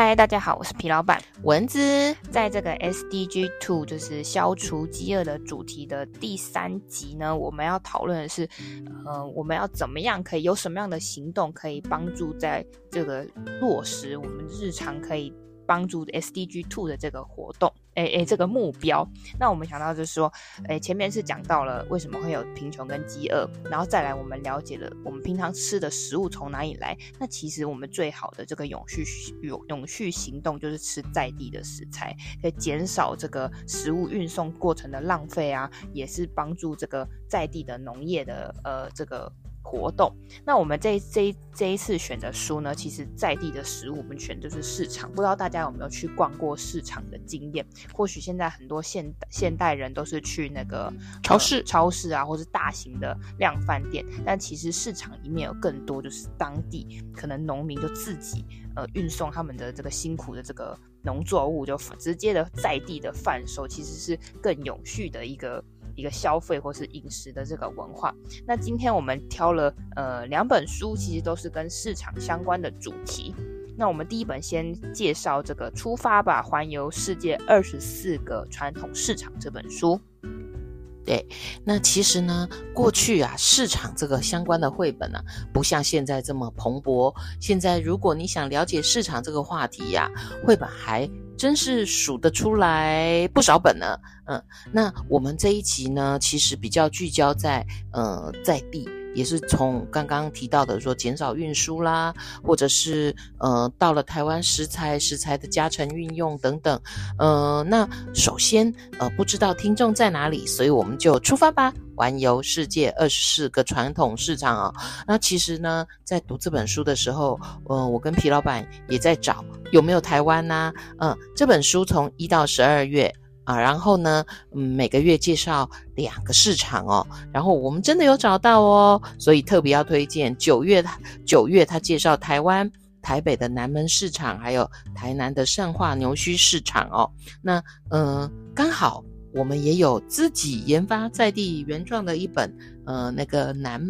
嗨，大家好，我是皮老板蚊子。在这个 SDG Two 就是消除饥饿的主题的第三集呢，我们要讨论的是，呃，我们要怎么样可以有什么样的行动可以帮助在这个落实我们日常可以。帮助 SDG Two 的这个活动，哎哎，这个目标。那我们想到就是说，哎，前面是讲到了为什么会有贫穷跟饥饿，然后再来我们了解了我们平常吃的食物从哪里来。那其实我们最好的这个永续永永续行动就是吃在地的食材，可以减少这个食物运送过程的浪费啊，也是帮助这个在地的农业的呃这个。活动，那我们这这这一次选的书呢，其实在地的食物，我们选的就是市场。不知道大家有没有去逛过市场的经验？或许现在很多现现代人都是去那个超市、呃、超市啊，或是大型的量贩店。但其实市场里面有更多，就是当地可能农民就自己呃运送他们的这个辛苦的这个农作物，就直接的在地的贩售，其实是更永续的一个。一个消费或是饮食的这个文化。那今天我们挑了呃两本书，其实都是跟市场相关的主题。那我们第一本先介绍这个《出发吧，环游世界二十四个传统市场》这本书。对，那其实呢，过去啊，市场这个相关的绘本啊，不像现在这么蓬勃。现在如果你想了解市场这个话题呀，绘本还真是数得出来不少本呢。嗯，那我们这一集呢，其实比较聚焦在呃在地。也是从刚刚提到的说减少运输啦，或者是呃到了台湾食材食材的加成运用等等，呃，那首先呃不知道听众在哪里，所以我们就出发吧，环游世界二十四个传统市场啊。那其实呢，在读这本书的时候，呃，我跟皮老板也在找有没有台湾呐、嗯、呃，这本书从一到十二月。啊，然后呢，嗯，每个月介绍两个市场哦，然后我们真的有找到哦，所以特别要推荐九月，九月他介绍台湾台北的南门市场，还有台南的善化牛墟市场哦。那嗯、刚好我们也有自己研发在地原创的一本，呃，那个南。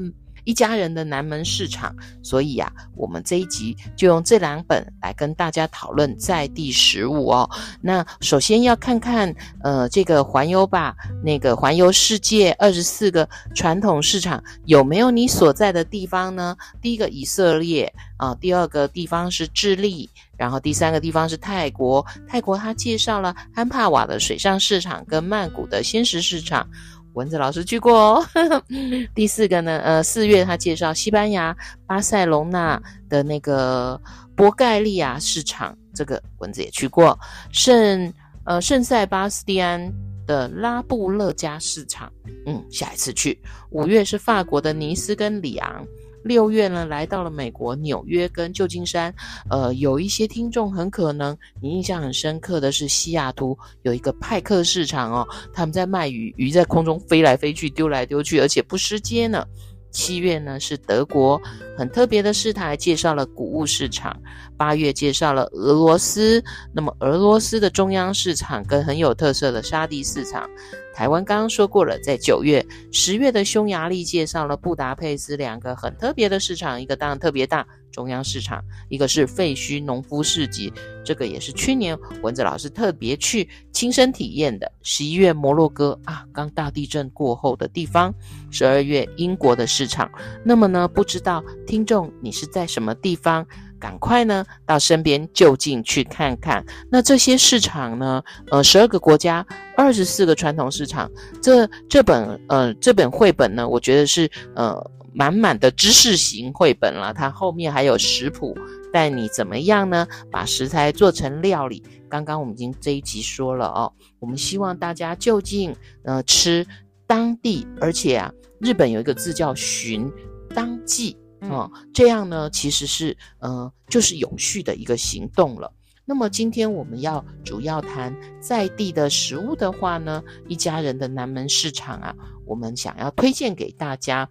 一家人的南门市场，所以呀、啊，我们这一集就用这两本来跟大家讨论在地食物哦。那首先要看看，呃，这个环游吧，那个环游世界二十四个传统市场有没有你所在的地方呢？第一个以色列啊，第二个地方是智利，然后第三个地方是泰国。泰国它介绍了安帕瓦的水上市场跟曼谷的鲜食市场。蚊子老师去过哦。第四个呢，呃，四月他介绍西班牙巴塞隆纳的那个博盖利亚市场，这个蚊子也去过。圣呃圣塞巴斯蒂安的拉布勒加市场，嗯，下一次去。五月是法国的尼斯跟里昂。六月呢，来到了美国纽约跟旧金山，呃，有一些听众很可能你印象很深刻的是西雅图有一个派克市场哦，他们在卖鱼，鱼在空中飞来飞去，丢来丢去，而且不失街呢。七月呢是德国，很特别的是，他还介绍了谷物市场。八月介绍了俄罗斯，那么俄罗斯的中央市场跟很有特色的沙地市场。台湾刚刚说过了，在九月、十月的匈牙利介绍了布达佩斯两个很特别的市场，一个当然特别大，中央市场；一个是废墟农夫市集，这个也是去年蚊子老师特别去亲身体验的。十一月摩洛哥啊，刚大地震过后的地方；十二月英国的市场。那么呢，不知道听众你是在什么地方？赶快呢，到身边就近去看看。那这些市场呢，呃，十二个国家，二十四个传统市场。这这本呃这本绘本呢，我觉得是呃满满的知识型绘本了。它后面还有食谱，带你怎么样呢？把食材做成料理。刚刚我们已经这一集说了哦，我们希望大家就近呃吃当地，而且啊，日本有一个字叫“寻当季”。哦，这样呢，其实是呃，就是永续的一个行动了。那么今天我们要主要谈在地的食物的话呢，一家人的南门市场啊，我们想要推荐给大家，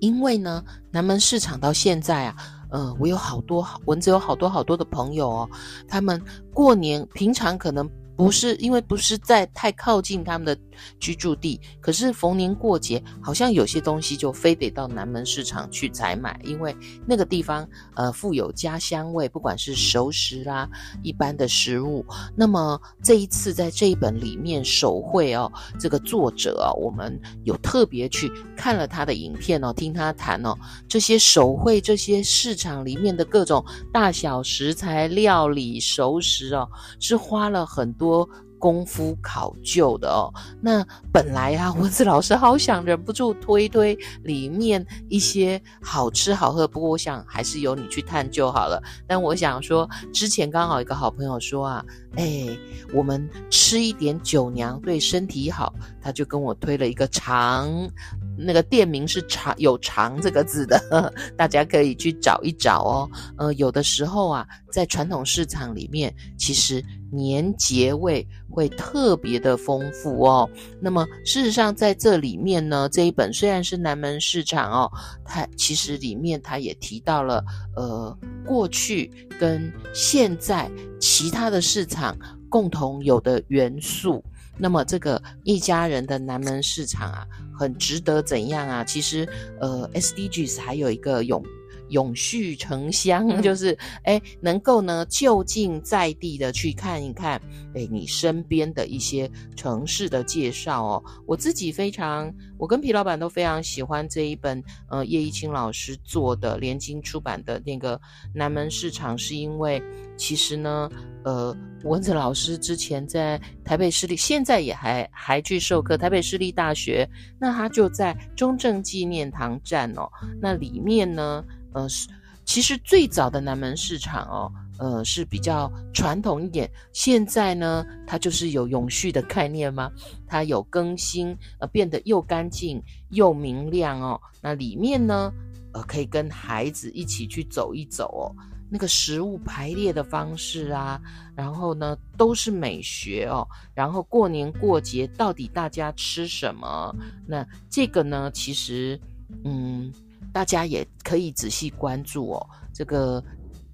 因为呢，南门市场到现在啊，呃，我有好多蚊子有好多好多的朋友哦，他们过年平常可能。不是因为不是在太靠近他们的居住地，可是逢年过节，好像有些东西就非得到南门市场去采买，因为那个地方呃富有家乡味，不管是熟食啦，一般的食物。那么这一次在这一本里面手绘哦，这个作者啊，我们有特别去看了他的影片哦，听他谈哦，这些手绘这些市场里面的各种大小食材、料理、熟食哦，是花了很多。多功夫考究的哦，那本来啊，文子老师好想忍不住推推里面一些好吃好喝，不过我想还是由你去探究好了。但我想说，之前刚好一个好朋友说啊，哎，我们吃一点酒娘对身体好，他就跟我推了一个肠。那个店名是“肠”有“肠”这个字的，大家可以去找一找哦。呃，有的时候啊，在传统市场里面，其实年节味会特别的丰富哦。那么，事实上在这里面呢，这一本虽然是南门市场哦，它其实里面它也提到了呃过去跟现在其他的市场共同有的元素。那么这个一家人的南门市场啊，很值得怎样啊？其实，呃，SDGs 还有一个永永续城乡，嗯、就是哎，能够呢就近在地的去看一看，哎，你身边的一些城市的介绍哦。我自己非常，我跟皮老板都非常喜欢这一本，呃，叶一清老师做的联经出版的那个南门市场，是因为其实呢，呃，文子老师之前在台北市立，现在也还还去授课，台北市立大学，那他就在中正纪念堂站哦，那里面呢。呃，是其实最早的南门市场哦，呃是比较传统一点。现在呢，它就是有永续的概念吗？它有更新，呃，变得又干净又明亮哦。那里面呢，呃，可以跟孩子一起去走一走哦。那个食物排列的方式啊，然后呢，都是美学哦。然后过年过节到底大家吃什么？那这个呢，其实，嗯。大家也可以仔细关注哦，这个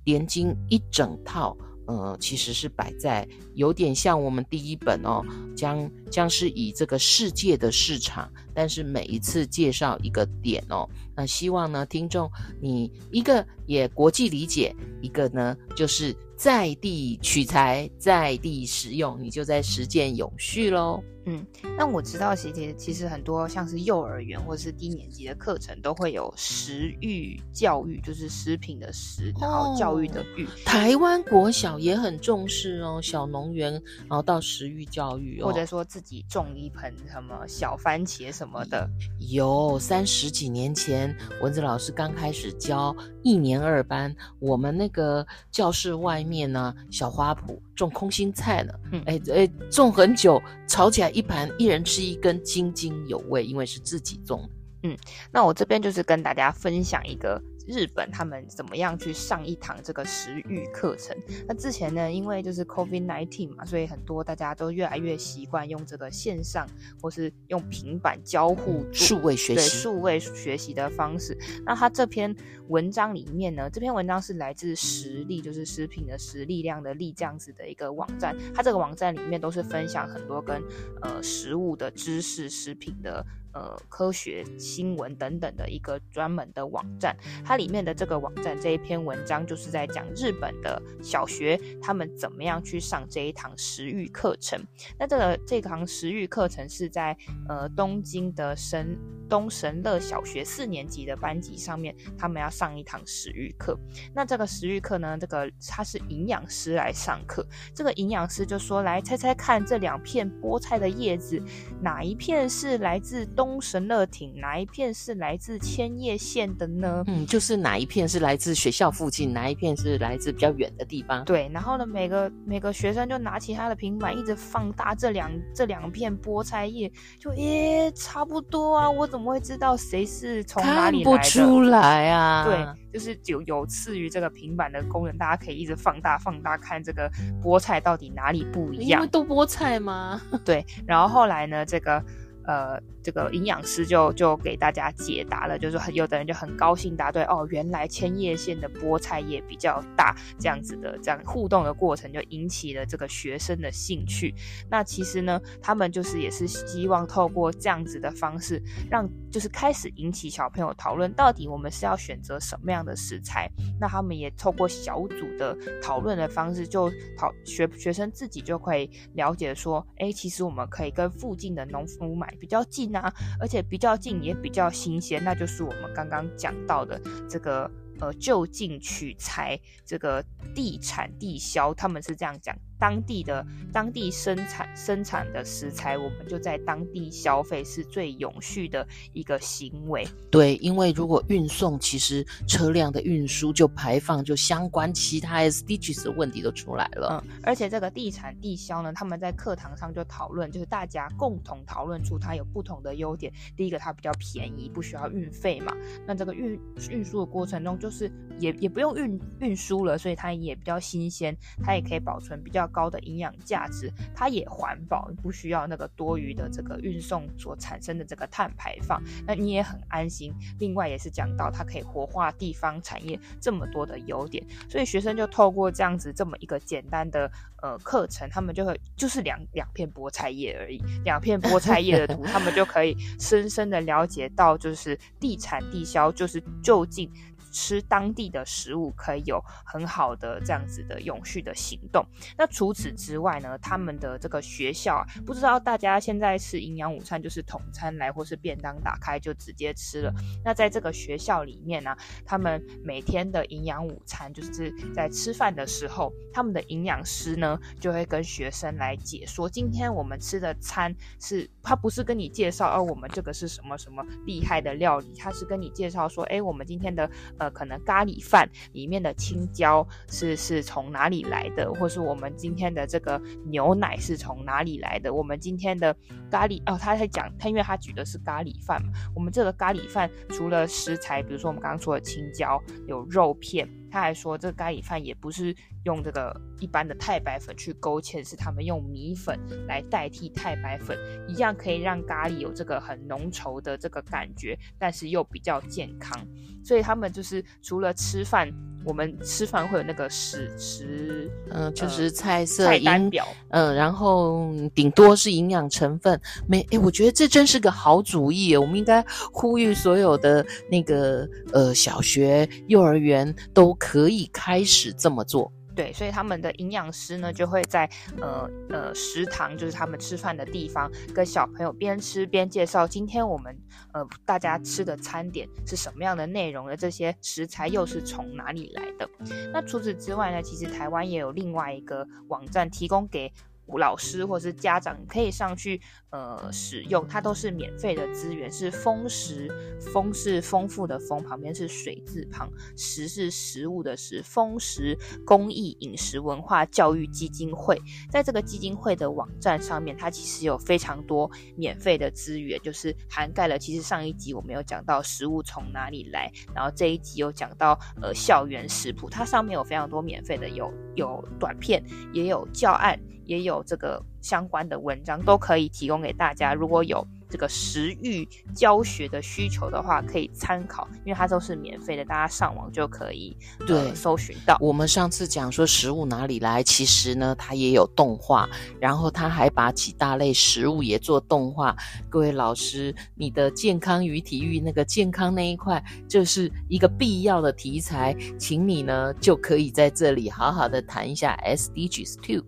连经一整套，呃，其实是摆在有点像我们第一本哦，将将是以这个世界的市场，但是每一次介绍一个点哦，那希望呢，听众你一个也国际理解，一个呢就是在地取材，在地使用，你就在实践永续喽。嗯，那我知道，其实其实很多像是幼儿园或者是低年级的课程都会有食育教育，就是食品的食，然后教育的育。哦、台湾国小也很重视哦，小农园，然后到食育教育哦，或者说自己种一盆什么小番茄什么的。有三十几年前，蚊子老师刚开始教一年二班，我们那个教室外面呢，小花圃种空心菜呢，嗯，哎哎，种很久，炒起来。一盘一人吃一根，津津有味，因为是自己种。嗯，那我这边就是跟大家分享一个。日本他们怎么样去上一堂这个食育课程？那之前呢，因为就是 COVID nineteen 嘛，所以很多大家都越来越习惯用这个线上或是用平板交互数位学习，对数位学习的方式。那他这篇文章里面呢，这篇文章是来自实力，就是食品的实力量的力这样子的一个网站。它这个网站里面都是分享很多跟呃食物的知识、食品的。呃，科学新闻等等的一个专门的网站，它里面的这个网站这一篇文章就是在讲日本的小学他们怎么样去上这一堂食育课程。那这个这堂食育课程是在呃东京的神东神乐小学四年级的班级上面，他们要上一堂食育课。那这个食育课呢，这个他是营养师来上课，这个营养师就说，来猜猜看，这两片菠菜的叶子哪一片是来自东东神乐町，哪一片是来自千叶县的呢？嗯，就是哪一片是来自学校附近，哪一片是来自比较远的地方。对，然后呢，每个每个学生就拿起他的平板，一直放大这两这两片菠菜叶，就诶差不多啊，我怎么会知道谁是从哪里来的？看不出来啊。对，就是有有次于这个平板的功能，大家可以一直放大放大看这个菠菜到底哪里不一样。因为都菠菜吗？对，然后后来呢，这个。呃，这个营养师就就给大家解答了，就是很有的人就很高兴答对哦，原来千叶县的菠菜叶比较大，这样子的这样互动的过程就引起了这个学生的兴趣。那其实呢，他们就是也是希望透过这样子的方式，让就是开始引起小朋友讨论，到底我们是要选择什么样的食材。那他们也透过小组的讨论的方式，就讨学学生自己就可以了解说，哎，其实我们可以跟附近的农夫买。比较近那，而且比较近也比较新鲜，那就是我们刚刚讲到的这个呃就近取材，这个地产地销，他们是这样讲。当地的当地生产生产的食材，我们就在当地消费是最永续的一个行为。对，因为如果运送，其实车辆的运输就排放，就相关其他 SDGs 的问题都出来了。嗯，而且这个地产地销呢，他们在课堂上就讨论，就是大家共同讨论出它有不同的优点。第一个，它比较便宜，不需要运费嘛。那这个运运输的过程中，就是也也不用运运输了，所以它也比较新鲜，它也可以保存比较。高的营养价值，它也环保，不需要那个多余的这个运送所产生的这个碳排放，那你也很安心。另外也是讲到它可以活化地方产业这么多的优点，所以学生就透过这样子这么一个简单的呃课程，他们就会就是两两片菠菜叶而已，两片菠菜叶的图，他们就可以深深的了解到，就是地产地销，就是就近。吃当地的食物可以有很好的这样子的永续的行动。那除此之外呢，他们的这个学校啊，不知道大家现在吃营养午餐就是统餐来，或是便当打开就直接吃了。那在这个学校里面呢，他们每天的营养午餐就是在吃饭的时候，他们的营养师呢就会跟学生来解说，今天我们吃的餐是，他不是跟你介绍，哦，我们这个是什么什么厉害的料理，他是跟你介绍说，哎，我们今天的。呃，可能咖喱饭里面的青椒是是从哪里来的，或是我们今天的这个牛奶是从哪里来的？我们今天的咖喱哦，他在讲，他因为他举的是咖喱饭嘛，我们这个咖喱饭除了食材，比如说我们刚刚说的青椒，有肉片。他还说，这个咖喱饭也不是用这个一般的太白粉去勾芡，是他们用米粉来代替太白粉，一样可以让咖喱有这个很浓稠的这个感觉，但是又比较健康。所以他们就是除了吃饭，我们吃饭会有那个食食，嗯、呃，就是菜色菜单表，嗯、呃，然后顶多是营养成分。没，诶，我觉得这真是个好主意，我们应该呼吁所有的那个呃小学、幼儿园都。可以开始这么做，对，所以他们的营养师呢就会在呃呃食堂，就是他们吃饭的地方，跟小朋友边吃边介绍今天我们呃大家吃的餐点是什么样的内容的，这些食材又是从哪里来的。那除此之外呢，其实台湾也有另外一个网站提供给。老师或是家长可以上去呃使用，它都是免费的资源，是丰食，丰是丰富的丰，旁边是水字旁，食是食物的食，丰食公益饮食文化教育基金会，在这个基金会的网站上面，它其实有非常多免费的资源，就是涵盖了。其实上一集我们有讲到食物从哪里来，然后这一集有讲到呃校园食谱，它上面有非常多免费的，有有短片，也有教案。也有这个相关的文章都可以提供给大家，如果有这个食育教学的需求的话，可以参考，因为它都是免费的，大家上网就可以对、呃、搜寻到。我们上次讲说食物哪里来，其实呢，它也有动画，然后它还把几大类食物也做动画。各位老师，你的健康与体育那个健康那一块，就是一个必要的题材，请你呢就可以在这里好好的谈一下 SDGs Two。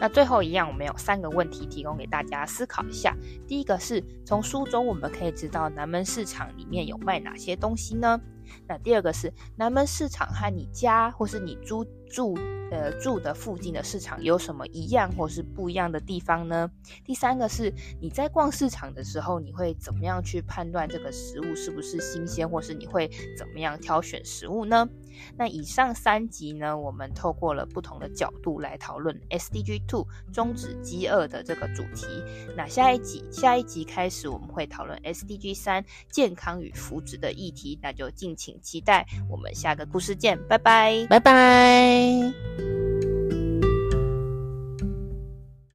那最后一样，我们有三个问题提供给大家思考一下。第一个是从书中我们可以知道南门市场里面有卖哪些东西呢？那第二个是南门市场和你家或是你租住呃住的附近的市场有什么一样或是不一样的地方呢？第三个是你在逛市场的时候，你会怎么样去判断这个食物是不是新鲜，或是你会怎么样挑选食物呢？那以上三集呢，我们透过了不同的角度来讨论 SDG Two 终止饥饿的这个主题。那下一集下一集开始，我们会讨论 SDG 三健康与福祉的议题，那就敬请期待。我们下个故事见，拜拜，拜拜。ね。